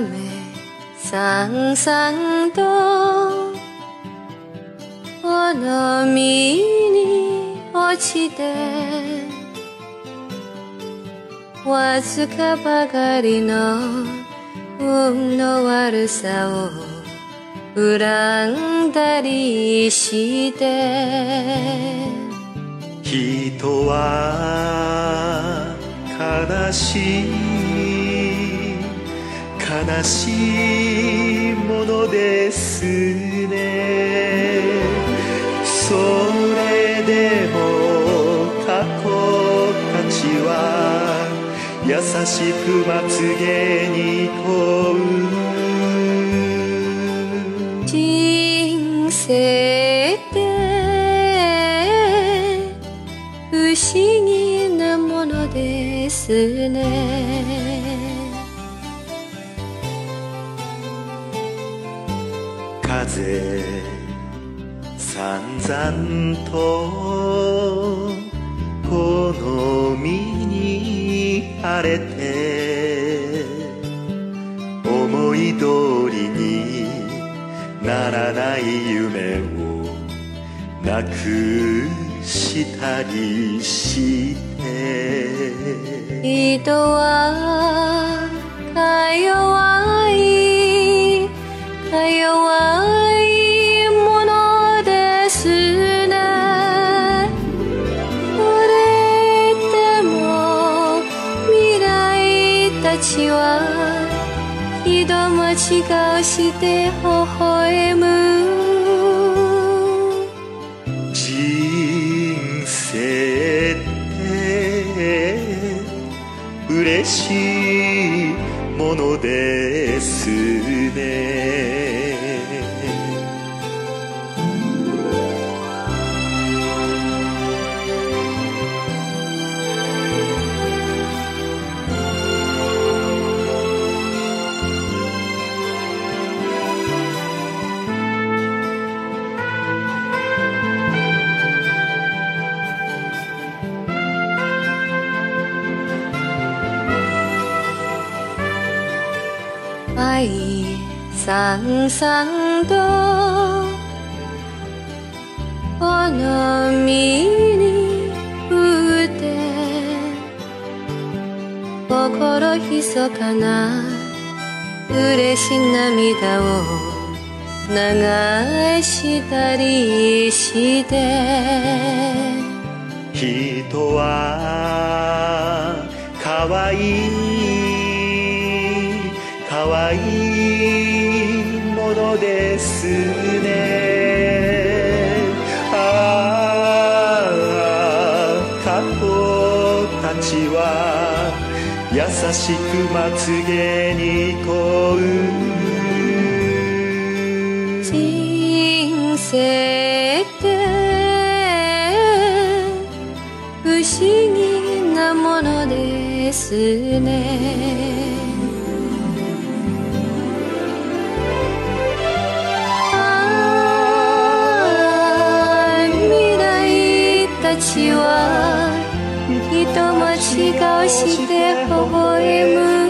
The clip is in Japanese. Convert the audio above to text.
雨さんさんとこの身に落ちてわずかばかりの運の悪さを恨んだりして。人は悲しい。悲しいものですね。それでも過去たちは優しくまつげに問う。人生って不思議なものですね。風さんざんとこの身に晴れて思い通りにならない夢をなくしたりして。人はか弱いか弱いたちは一間違うして微笑む。人生って嬉しいものですね。愛さんさんとこの身に降って心ひそかな嬉し涙を流したりして。人はかわいわいいものですね。ああ過去たちは優しくまつげにこう。人生って不思議なものですね。たちは人も違うして我笑む。